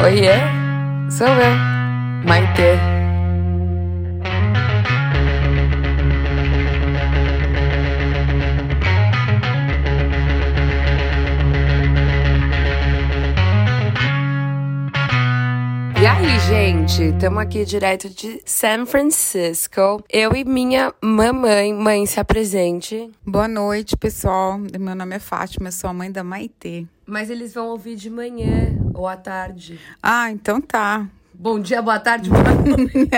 Oiê, sou eu, Maite. E aí, gente, estamos aqui direto de San Francisco. Eu e minha mamãe, mãe, se apresente. Boa noite, pessoal. Meu nome é Fátima, sou a mãe da Maitê. Mas eles vão ouvir de manhã à tarde. Ah, então tá. Bom dia, boa tarde, boa noite.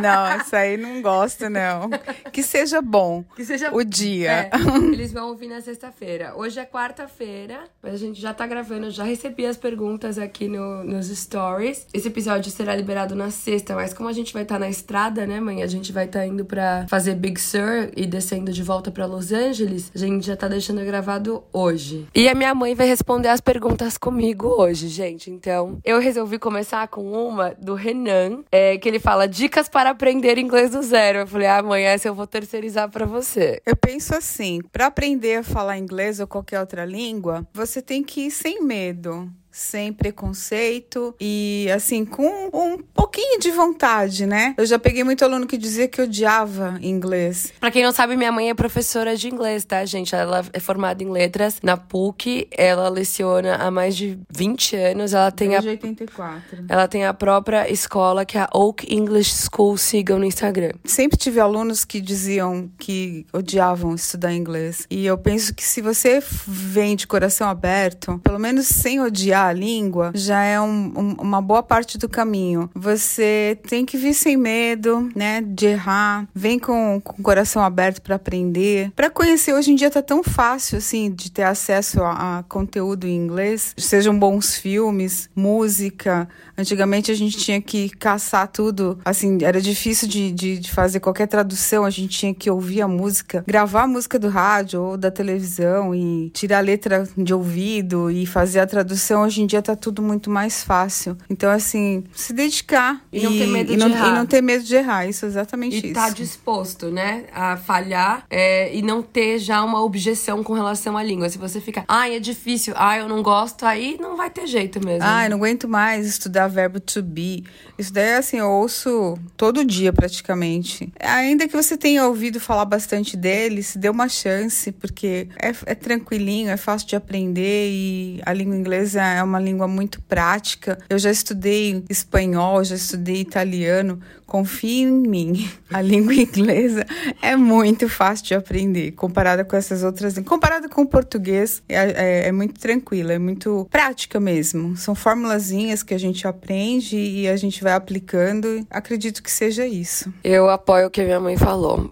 não, isso aí não gosto, não. Que seja bom. Que seja o dia. É, eles vão ouvir na sexta-feira. Hoje é quarta-feira, mas a gente já tá gravando. Já recebi as perguntas aqui no, nos stories. Esse episódio será liberado na sexta, mas como a gente vai estar tá na estrada, né, mãe? A gente vai estar tá indo pra fazer Big Sur e descendo de volta pra Los Angeles. A gente já tá deixando gravado hoje. E a minha mãe vai responder as perguntas comigo hoje, gente. Então, eu resolvi começar com uma do Renan, é, que ele fala dicas para aprender inglês do zero. Eu falei, ah, essa eu vou terceirizar para você. Eu penso assim, para aprender a falar inglês ou qualquer outra língua, você tem que ir sem medo sem preconceito e assim com um pouquinho de vontade, né? Eu já peguei muito aluno que dizia que odiava inglês. Para quem não sabe, minha mãe é professora de inglês, tá, gente? Ela é formada em letras na PUC, ela leciona há mais de 20 anos, ela tem Desde a 84. Ela tem a própria escola que é a Oak English School, sigam no Instagram. Sempre tive alunos que diziam que odiavam estudar inglês. E eu penso que se você vem de coração aberto, pelo menos sem odiar a língua já é um, um, uma boa parte do caminho. Você tem que vir sem medo, né, de errar. Vem com, com o coração aberto para aprender, para conhecer. Hoje em dia tá tão fácil assim de ter acesso a, a conteúdo em inglês, sejam bons filmes, música. Antigamente a gente tinha que caçar tudo, assim, era difícil de, de, de fazer qualquer tradução. A gente tinha que ouvir a música, gravar a música do rádio ou da televisão e tirar a letra de ouvido e fazer a tradução hoje em dia tá tudo muito mais fácil. Então, assim, se dedicar. E, e não ter medo de não, errar. E não ter medo de errar, isso é exatamente e isso. E tá disposto, né, a falhar é, e não ter já uma objeção com relação à língua. Se você fica, ai, é difícil, ai, eu não gosto, aí não vai ter jeito mesmo. Ai, não aguento mais estudar verbo to be. Isso daí, assim, eu ouço todo dia praticamente. Ainda que você tenha ouvido falar bastante dele, se dê uma chance, porque é, é tranquilinho, é fácil de aprender e a língua inglesa é uma língua muito prática. Eu já estudei espanhol, já estudei italiano. Confie em mim, a língua inglesa é muito fácil de aprender comparada com essas outras. Comparada com o português, é, é, é muito tranquila, é muito prática mesmo. São formulazinhas que a gente aprende e a gente vai aplicando. Acredito que seja isso. Eu apoio o que minha mãe falou.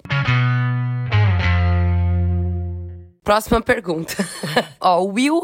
Próxima pergunta. Ó, Will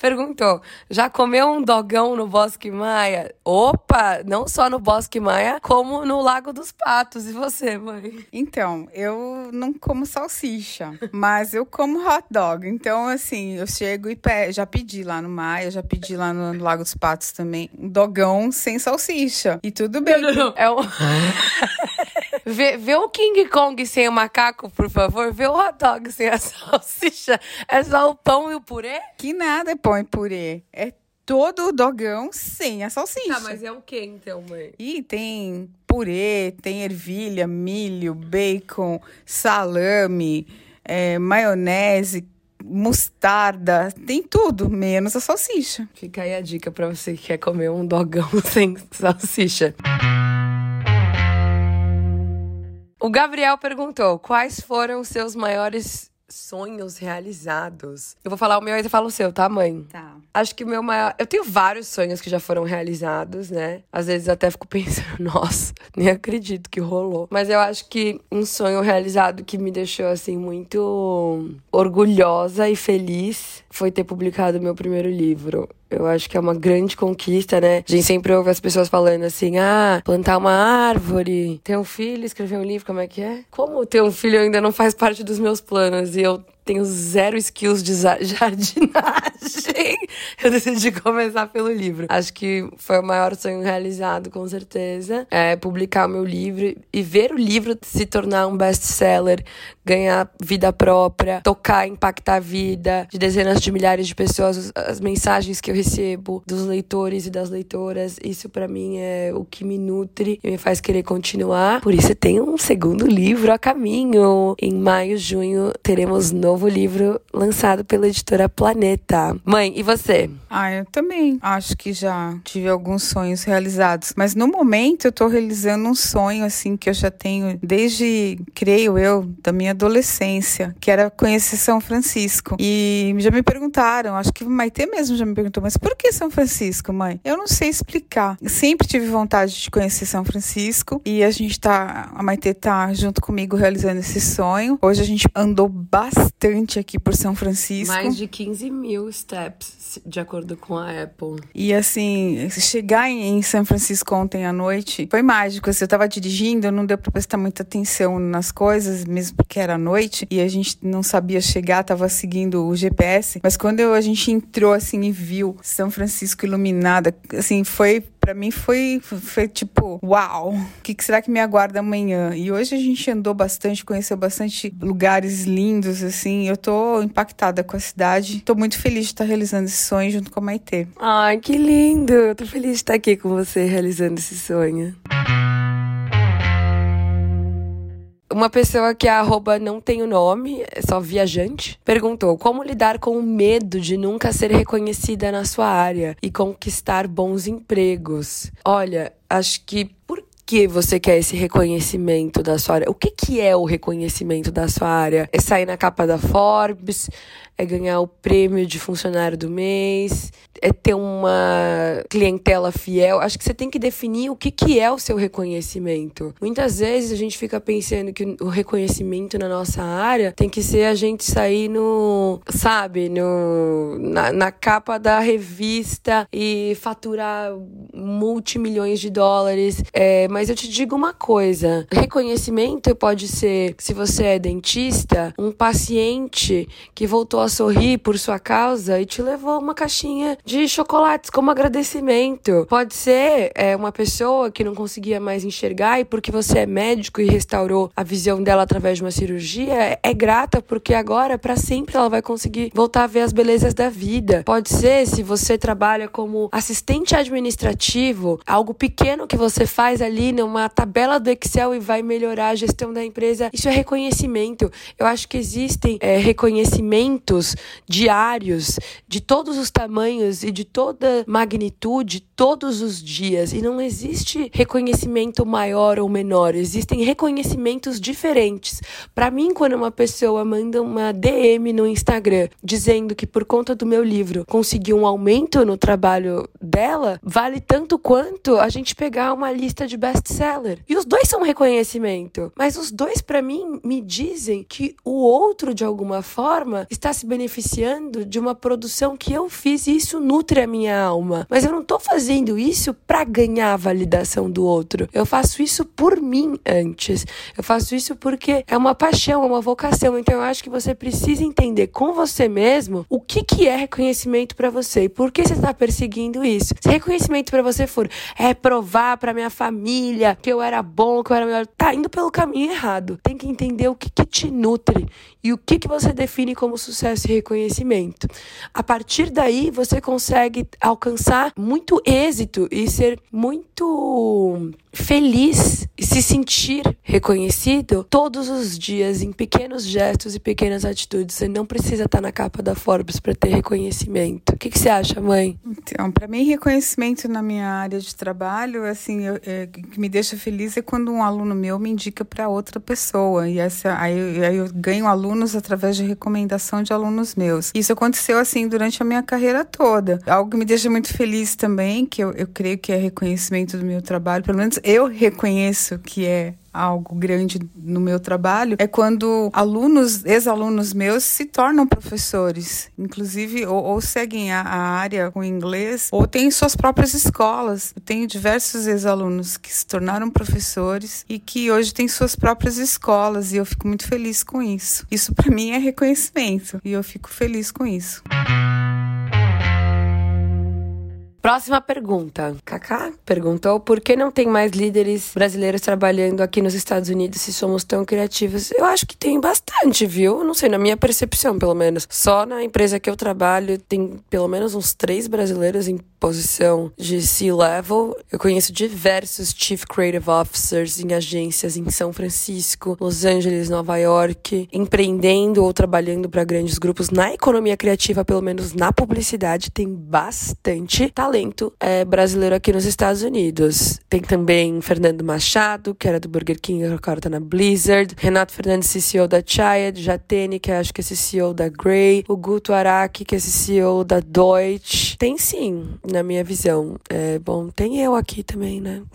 perguntou: já comeu um dogão no Bosque Maia? Opa, não só no Bosque Maia, como no Lago dos Patos. E você, mãe? Então, eu não como salsicha, mas eu como hot dog. Então, assim, eu chego e pe já pedi lá no Maia, já pedi lá no Lago dos Patos também, um dogão sem salsicha. E tudo bem. Não, não, não. É um... Vê, vê o King Kong sem o macaco, por favor. Vê o hot dog sem a salsicha. É só o pão e o purê? Que nada, pão e purê. É todo o dogão sem a salsicha. Tá, mas é o que então, mãe? E tem purê, tem ervilha, milho, bacon, salame, é, maionese, mostarda, tem tudo, menos a salsicha. Fica aí a dica para você que quer comer um dogão sem salsicha. O Gabriel perguntou: quais foram os seus maiores sonhos realizados? Eu vou falar o meu e você fala o seu, tá, mãe? Tá. Acho que o meu maior. Eu tenho vários sonhos que já foram realizados, né? Às vezes até fico pensando, nossa, nem acredito que rolou. Mas eu acho que um sonho realizado que me deixou, assim, muito orgulhosa e feliz foi ter publicado meu primeiro livro. Eu acho que é uma grande conquista, né? A gente sempre ouve as pessoas falando assim: ah, plantar uma árvore, ter um filho, escrever um livro, como é que é? Como ter um filho ainda não faz parte dos meus planos e eu tenho zero skills de jardinagem. eu decidi começar pelo livro. Acho que foi o maior sonho realizado, com certeza. É publicar o meu livro e ver o livro se tornar um best-seller, ganhar vida própria, tocar, impactar a vida de dezenas de milhares de pessoas, as mensagens que eu recebo dos leitores e das leitoras, isso para mim é o que me nutre e me faz querer continuar. Por isso tem um segundo livro a caminho. Em maio, junho, teremos novo livro lançado pela editora Planeta. Mãe, e você? Ah, eu também acho que já tive alguns sonhos realizados, mas no momento eu tô realizando um sonho assim que eu já tenho desde, creio eu, da minha adolescência, que era conhecer São Francisco. E já me perguntaram, acho que Maite mesmo já me perguntou, mas por que São Francisco, mãe? Eu não sei explicar. Sempre tive vontade de conhecer São Francisco e a gente tá, a Maite tá junto comigo realizando esse sonho. Hoje a gente andou bastante aqui por São Francisco. Mais de 15 mil steps, de acordo com a Apple. E assim, chegar em São Francisco ontem à noite foi mágico. Assim, eu tava dirigindo, não deu pra prestar muita atenção nas coisas, mesmo porque era noite e a gente não sabia chegar, tava seguindo o GPS. Mas quando a gente entrou assim e viu São Francisco iluminada, assim, foi para mim foi, foi tipo, uau, o que, que será que me aguarda amanhã? E hoje a gente andou bastante, conheceu bastante lugares lindos, assim. Eu tô impactada com a cidade. Tô muito feliz de estar realizando esse sonho junto com a Maitê. Ai, que lindo! Eu tô feliz de estar aqui com você realizando esse sonho. Uma pessoa que a arroba não tem o nome, é só viajante, perguntou como lidar com o medo de nunca ser reconhecida na sua área e conquistar bons empregos. Olha, acho que que você quer esse reconhecimento da sua área? O que, que é o reconhecimento da sua área? É sair na capa da Forbes? É ganhar o prêmio de funcionário do mês? É ter uma clientela fiel? Acho que você tem que definir o que, que é o seu reconhecimento. Muitas vezes a gente fica pensando que o reconhecimento na nossa área tem que ser a gente sair no, sabe, no, na, na capa da revista e faturar multimilhões de dólares. É, mas eu te digo uma coisa: reconhecimento pode ser, se você é dentista, um paciente que voltou a sorrir por sua causa e te levou uma caixinha de chocolates como agradecimento. Pode ser é, uma pessoa que não conseguia mais enxergar e porque você é médico e restaurou a visão dela através de uma cirurgia, é grata porque agora, para sempre, ela vai conseguir voltar a ver as belezas da vida. Pode ser se você trabalha como assistente administrativo, algo pequeno que você faz ali numa tabela do Excel e vai melhorar a gestão da empresa. Isso é reconhecimento. Eu acho que existem é, reconhecimentos diários de todos os tamanhos e de toda magnitude todos os dias. E não existe reconhecimento maior ou menor. Existem reconhecimentos diferentes. Para mim, quando uma pessoa manda uma DM no Instagram dizendo que por conta do meu livro conseguiu um aumento no trabalho dela, vale tanto quanto a gente pegar uma lista de best-seller. E os dois são um reconhecimento, mas os dois para mim me dizem que o outro de alguma forma está se beneficiando de uma produção que eu fiz e isso nutre a minha alma. Mas eu não tô fazendo isso para ganhar a validação do outro. Eu faço isso por mim antes. Eu faço isso porque é uma paixão, é uma vocação. Então eu acho que você precisa entender com você mesmo o que que é reconhecimento para você e por que você está perseguindo isso. Se reconhecimento para você for é provar para minha família família, que eu era bom, que eu era melhor. Tá indo pelo caminho errado. Tem que entender o que, que te nutre e o que, que você define como sucesso e reconhecimento. A partir daí, você consegue alcançar muito êxito e ser muito feliz e se sentir reconhecido todos os dias em pequenos gestos e pequenas atitudes. Você não precisa estar na capa da Forbes para ter reconhecimento. O que, que, você acha, mãe? Então, para mim, reconhecimento na minha área de trabalho, assim, eu, é, que me deixa feliz é quando um aluno meu me indica para outra pessoa e essa aí, aí eu ganho alunos através de recomendação de alunos meus. Isso aconteceu assim durante a minha carreira toda. Algo que me deixa muito feliz também, que eu, eu creio que é reconhecimento do meu trabalho, pelo menos eu reconheço que é algo grande no meu trabalho é quando alunos, ex-alunos meus se tornam professores, inclusive ou, ou seguem a, a, área com inglês ou têm suas próprias escolas. Eu tenho diversos ex-alunos que se tornaram professores e que hoje têm suas próprias escolas e eu fico muito feliz com isso. Isso para mim é reconhecimento e eu fico feliz com isso. Próxima pergunta. Kaká perguntou por que não tem mais líderes brasileiros trabalhando aqui nos Estados Unidos se somos tão criativos? Eu acho que tem bastante, viu? Não sei, na minha percepção, pelo menos. Só na empresa que eu trabalho tem pelo menos uns três brasileiros em posição de C-level. Eu conheço diversos Chief Creative Officers em agências em São Francisco, Los Angeles, Nova York, empreendendo ou trabalhando para grandes grupos na economia criativa, pelo menos na publicidade, tem bastante talento é, brasileiro aqui nos Estados Unidos. Tem também Fernando Machado, que era do Burger King, agora tá na Blizzard. Renato Fernandes, CEO da Chiad. Jatene, que acho que é CEO da Grey. O Guto Araki, que é CEO da Deutsche. Tem sim, na minha visão. É, bom, tem eu aqui também, né?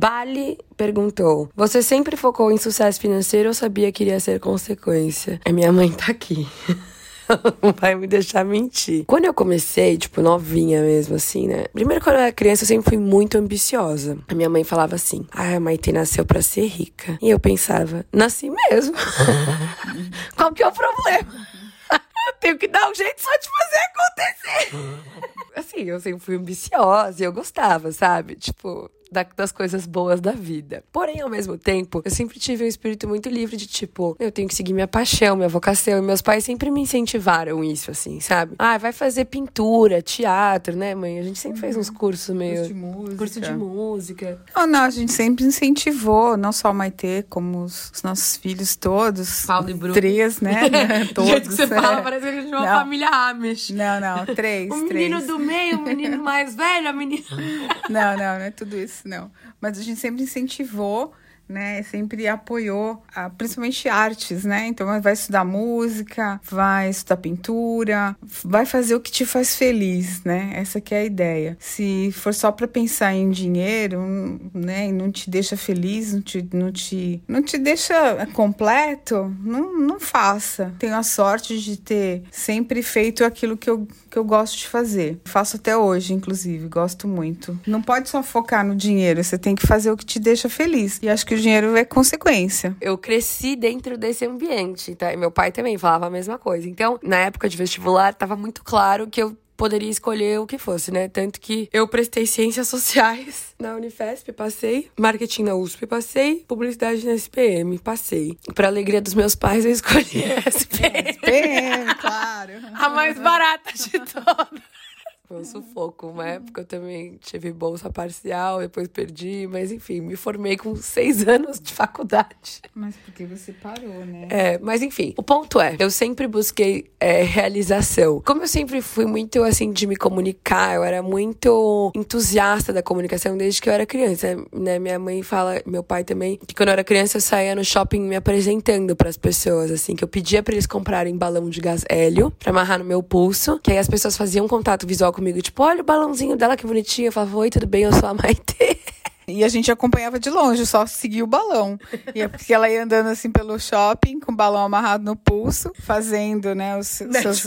Bali perguntou: Você sempre focou em sucesso financeiro ou sabia que iria ser consequência? A minha mãe tá aqui. não vai me deixar mentir. Quando eu comecei, tipo, novinha mesmo, assim, né? Primeiro, quando eu era criança, eu sempre fui muito ambiciosa. A minha mãe falava assim: Ah, a Maite nasceu pra ser rica. E eu pensava: Nasci mesmo. Qual que é o problema? eu tenho que dar um jeito só de fazer acontecer. Assim, eu sempre fui ambiciosa e eu gostava, sabe? Tipo, da, das coisas boas da vida. Porém, ao mesmo tempo, eu sempre tive um espírito muito livre de tipo, eu tenho que seguir minha paixão, minha vocação. E meus pais sempre me incentivaram isso, assim, sabe? Ah, vai fazer pintura, teatro, né, mãe? A gente sempre uhum. fez uns cursos meio. Curso de música. Curso de música. Não, não, a gente sempre incentivou, não só o Maitê, como os, os nossos filhos todos. Paulo e Bruno. Três, né? todos. Do jeito que você é. fala, parece que a gente é uma não. família Amish. Não, não, três. O três. menino do meio, o menino mais velho, a menina. não, não, não é tudo isso, não. Mas a gente sempre incentivou né, sempre apoiou, principalmente artes, né? Então vai estudar música, vai estudar pintura, vai fazer o que te faz feliz, né? Essa que é a ideia. Se for só para pensar em dinheiro, né, e não te deixa feliz, não te, não te, não te deixa completo, não, não faça. Tenho a sorte de ter sempre feito aquilo que eu, que eu gosto de fazer. Faço até hoje, inclusive, gosto muito. Não pode só focar no dinheiro, você tem que fazer o que te deixa feliz. E acho que dinheiro é consequência. Eu cresci dentro desse ambiente, tá? E meu pai também falava a mesma coisa. Então, na época de vestibular, tava muito claro que eu poderia escolher o que fosse, né? Tanto que eu prestei ciências sociais na Unifesp, passei, marketing na USP, passei, publicidade na SPM, passei. Para alegria dos meus pais, eu escolhi a SPM. SPM, claro. a mais barata de todas. Foi um sufoco. Uma época eu também tive bolsa parcial, depois perdi, mas enfim, me formei com seis anos de faculdade. Mas porque você parou, né? É, mas enfim, o ponto é, eu sempre busquei é, realização. Como eu sempre fui muito assim de me comunicar, eu era muito entusiasta da comunicação desde que eu era criança, né? Minha mãe fala, meu pai também, que quando eu era criança eu saía no shopping me apresentando para as pessoas, assim, que eu pedia para eles comprarem balão de gás hélio para amarrar no meu pulso, que aí as pessoas faziam contato visual comigo, tipo, olha o balãozinho dela que bonitinho. Eu falava, oi, tudo bem? Eu sou a Maite. E a gente acompanhava de longe, só seguia o balão. E é porque ela ia andando assim pelo shopping, com o balão amarrado no pulso, fazendo, né, os seus.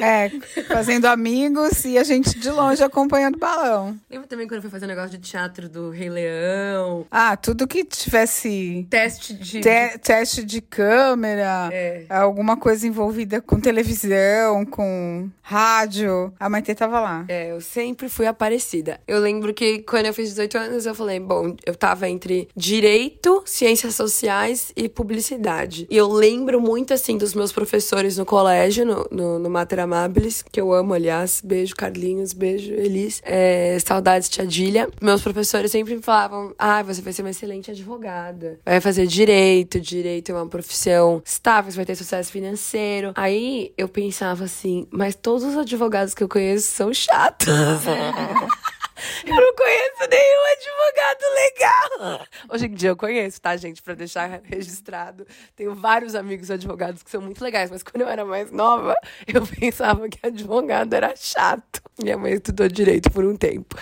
É, fazendo amigos e a gente de longe acompanhando o balão. Lembra também quando foi fazer um negócio de teatro do Rei Leão? Ah, tudo que tivesse. Teste de. Te, teste de câmera, é. alguma coisa envolvida com televisão, com rádio. A Maite tava lá. É, eu sempre fui aparecida. Eu lembro que quando eu fiz 18 anos, eu falei, bom, eu tava entre direito, ciências sociais e publicidade. E eu lembro muito, assim, dos meus professores no colégio, no, no, no Mater Amabilis, que eu amo, aliás. Beijo, Carlinhos, beijo, Elis. É, saudades, Tia Dília. Meus professores sempre me falavam, ah, você vai ser uma excelente advogada. Vai fazer direito, direito é uma profissão estável, você vai ter sucesso financeiro. Aí eu pensava assim, mas todos os advogados que eu conheço são chatos. Eu não conheço nenhum advogado legal. Hoje em dia eu conheço, tá, gente? Pra deixar registrado. Tenho vários amigos advogados que são muito legais, mas quando eu era mais nova, eu pensava que advogado era chato. Minha mãe estudou direito por um tempo.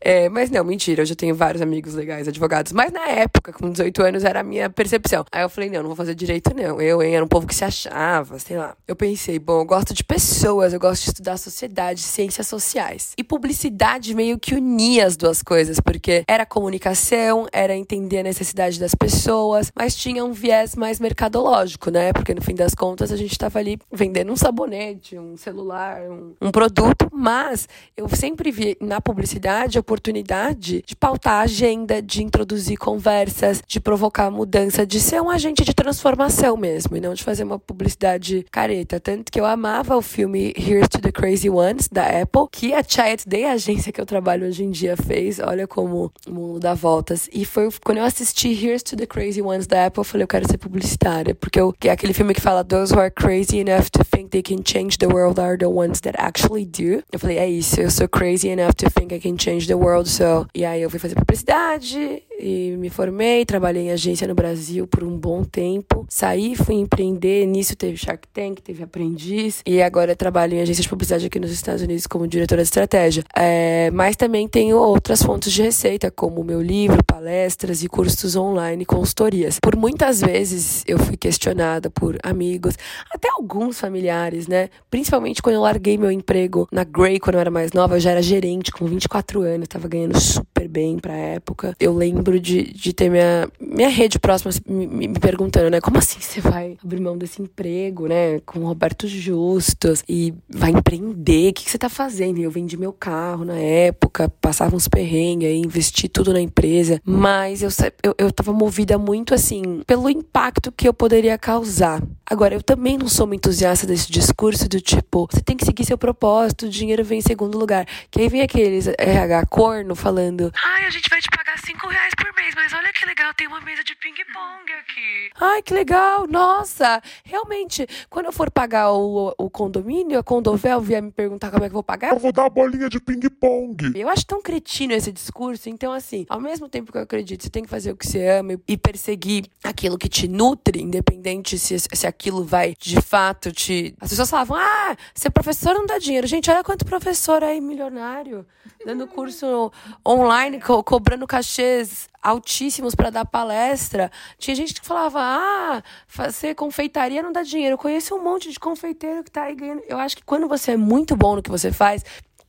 É, mas não, mentira, eu já tenho vários amigos legais advogados. Mas na época, com 18 anos, era a minha percepção. Aí eu falei, não, não vou fazer direito, não. Eu, hein, era um povo que se achava, sei lá. Eu pensei, bom, eu gosto de pessoas, eu gosto de estudar sociedade, ciências sociais. E publicidade meio que unia as duas coisas, porque era comunicação, era entender a necessidade das pessoas, mas tinha um viés mais mercadológico, né? Porque no fim das contas a gente estava ali vendendo um sabonete, um celular, um, um produto, mas eu sempre vi na publicidade a oportunidade de pautar a agenda, de introduzir conversas, de provocar mudança, de ser um agente de transformação mesmo, e não de fazer uma publicidade careta. Tanto que eu amava o filme Here's to the Crazy Ones, da Apple, que a Chiat Day, a agência que eu trabalho hoje em dia, fez. Olha como o mundo dá voltas. E foi quando eu assisti Here's to the Crazy Ones da Apple, eu falei, eu quero ser publicitária. Porque eu, é aquele filme que fala Those who are crazy enough to think they can change the world are the ones that actually do. Eu falei, é isso, eu sou crazy enough to think I can change the world, so. E aí eu fui fazer publicidade e me formei, trabalhei em agência no Brasil por um bom tempo. Saí, fui empreender, nisso teve Shark Tank, teve Aprendiz e agora trabalho em agência de publicidade aqui nos Estados Unidos como diretora de estratégia. É, mas também tenho outras fontes de receita, como meu livro, palestras e cursos online, consultorias. Por muitas vezes eu fui questionada por amigos, até alguns familiares, né? Principalmente quando eu larguei meu emprego na Grey quando eu era mais nova, eu já era gerente com 24 anos, estava ganhando super bem pra época. Eu lembro lembro de, de ter minha, minha rede próxima me, me, perguntando, né? Como assim você vai abrir mão desse emprego, né? Com o Roberto Justus e vai empreender? O que, que você tá fazendo? Eu vendi meu carro na época, passava uns perrengues aí, investi tudo na empresa. Mas eu, eu, eu tava movida muito, assim, pelo impacto que eu poderia causar. Agora, eu também não sou uma entusiasta desse discurso do tipo, você tem que seguir seu propósito, o dinheiro vem em segundo lugar. Que aí vem aqueles RH corno falando, ai, a gente vai te pagar cinco reais por mês, mas olha que legal, tem uma mesa de ping-pong aqui. Ai, que legal, nossa. Realmente, quando eu for pagar o, o condomínio, a Condovel vier me perguntar como é que eu vou pagar. Eu vou dar a bolinha de ping-pong. Eu acho tão cretino esse discurso. Então, assim, ao mesmo tempo que eu acredito, você tem que fazer o que você ama e perseguir aquilo que te nutre, independente se, se aquilo vai de fato te. As pessoas falavam, ah, ser professor não dá dinheiro. Gente, olha quanto professor aí milionário, dando curso online, co cobrando cachês altíssimos para dar palestra. Tinha gente que falava: ah, fazer confeitaria não dá dinheiro. Eu conheço um monte de confeiteiro que tá aí ganhando. Eu acho que quando você é muito bom no que você faz,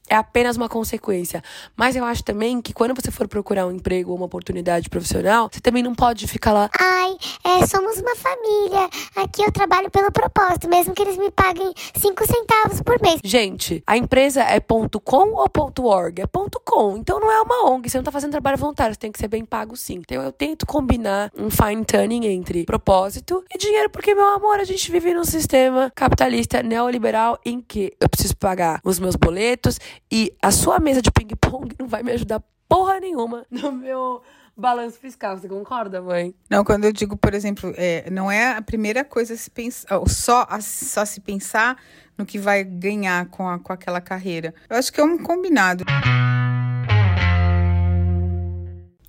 é apenas uma consequência. Mas eu acho também que quando você for procurar um emprego ou uma oportunidade profissional, você também não pode ficar lá. Ai, é, somos uma família. Aqui eu trabalho pelo propósito, mesmo que eles me paguem 5 centavos por mês. Gente, a empresa é ponto .com ou ponto .org? É ponto .com. Então não é uma ONG, você não tá fazendo trabalho voluntário, você tem que ser bem pago sim. Então eu tento combinar um fine tuning entre propósito e dinheiro, porque, meu amor, a gente vive num sistema capitalista neoliberal em que eu preciso pagar os meus boletos e a sua mesa de ping-pong não vai me ajudar porra nenhuma no meu balanço fiscal. Você concorda, mãe? Não, quando eu digo, por exemplo, é, não é a primeira coisa se pensar, só, a, só se pensar no que vai ganhar com, a, com aquela carreira. Eu acho que é um combinado.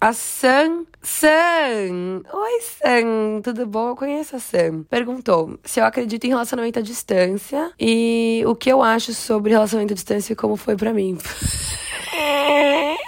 A Sam. Sam! Oi, Sam! Tudo bom? Eu conheço a Sam. Perguntou se eu acredito em relacionamento à distância e o que eu acho sobre relacionamento à distância e como foi para mim.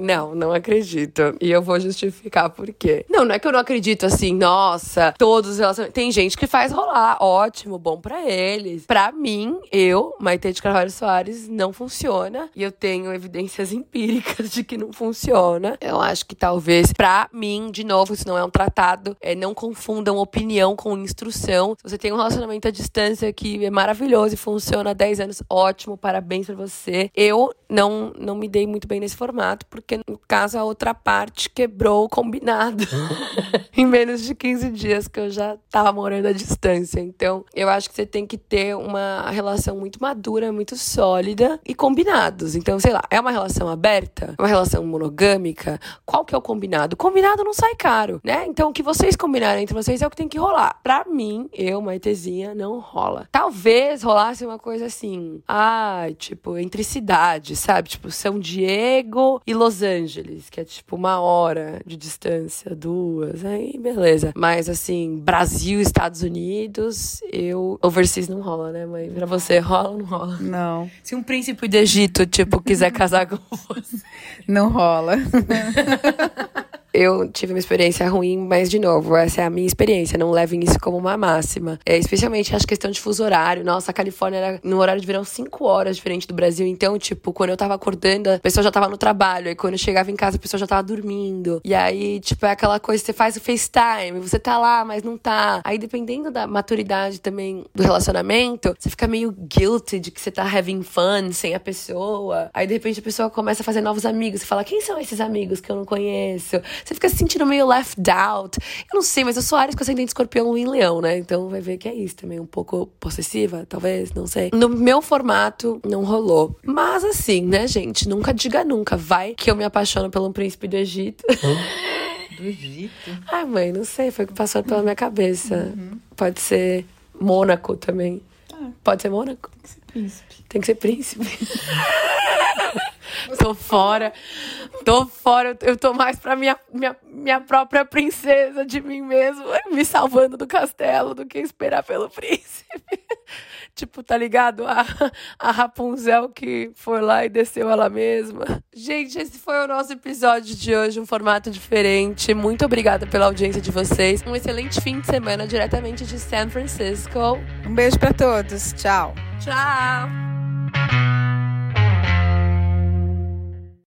Não, não acredito. E eu vou justificar por quê. Não, não é que eu não acredito assim, nossa, todos os relacionamentos. Tem gente que faz rolar. Ótimo, bom para eles. Para mim, eu, Maite de Carvalho Soares, não funciona. E eu tenho evidências empíricas de que não funciona. Eu acho que talvez, para mim, de novo, isso não é um tratado. É, não confundam opinião com instrução. Se você tem um relacionamento à distância que é maravilhoso e funciona há 10 anos, ótimo, parabéns pra você. Eu não, não me dei muito bem nesse formato, porque no caso a outra parte quebrou o combinado em menos de 15 dias que eu já tava morando à distância. Então, eu acho que você tem que ter uma relação muito madura, muito sólida e combinados. Então, sei lá, é uma relação aberta, uma relação monogâmica, qual que é o combinado? O combinado não sai caro, né? Então, o que vocês combinarem entre vocês é o que tem que rolar. Pra mim, eu, Maitezinha, não rola. Talvez rolasse uma coisa assim, ah, tipo, entre cidades, sabe? Tipo, São Diego e Los Angeles, que é tipo uma hora de distância, duas, aí beleza. Mas assim, Brasil, Estados Unidos, eu. Overseas não rola, né, mãe? Pra você rola ou não rola? Não. Se um príncipe do Egito, tipo, quiser casar com você. Não rola. Eu tive uma experiência ruim, mas de novo, essa é a minha experiência. Não levem isso como uma máxima. É, especialmente acho questão de fuso horário. Nossa, a Califórnia era no horário de verão 5 horas diferente do Brasil. Então, tipo, quando eu tava acordando, a pessoa já tava no trabalho. Aí quando eu chegava em casa, a pessoa já tava dormindo. E aí, tipo, é aquela coisa, você faz o FaceTime, você tá lá, mas não tá. Aí, dependendo da maturidade também do relacionamento, você fica meio guilty de que você tá having fun sem a pessoa. Aí, de repente, a pessoa começa a fazer novos amigos. Você fala, quem são esses amigos que eu não conheço? Você fica se sentindo meio left out. Eu não sei, mas eu sou Ares com ascendente escorpião em leão, né? Então vai ver que é isso também. Um pouco possessiva, talvez, não sei. No meu formato, não rolou. Mas assim, né, gente? Nunca diga nunca. Vai que eu me apaixono pelo príncipe do Egito. Do Egito. Ai, mãe, não sei. Foi o que passou pela minha cabeça. Pode ser Mônaco também. Pode ser Mônaco? Príncipe. Tem que ser príncipe. tô fora. Tô fora. Eu tô mais pra minha, minha, minha própria princesa de mim mesmo, me salvando do castelo, do que esperar pelo príncipe. tipo, tá ligado? A, a Rapunzel que foi lá e desceu ela mesma. Gente, esse foi o nosso episódio de hoje, um formato diferente. Muito obrigada pela audiência de vocês. Um excelente fim de semana diretamente de San Francisco. Um beijo pra todos. Tchau. Tchau!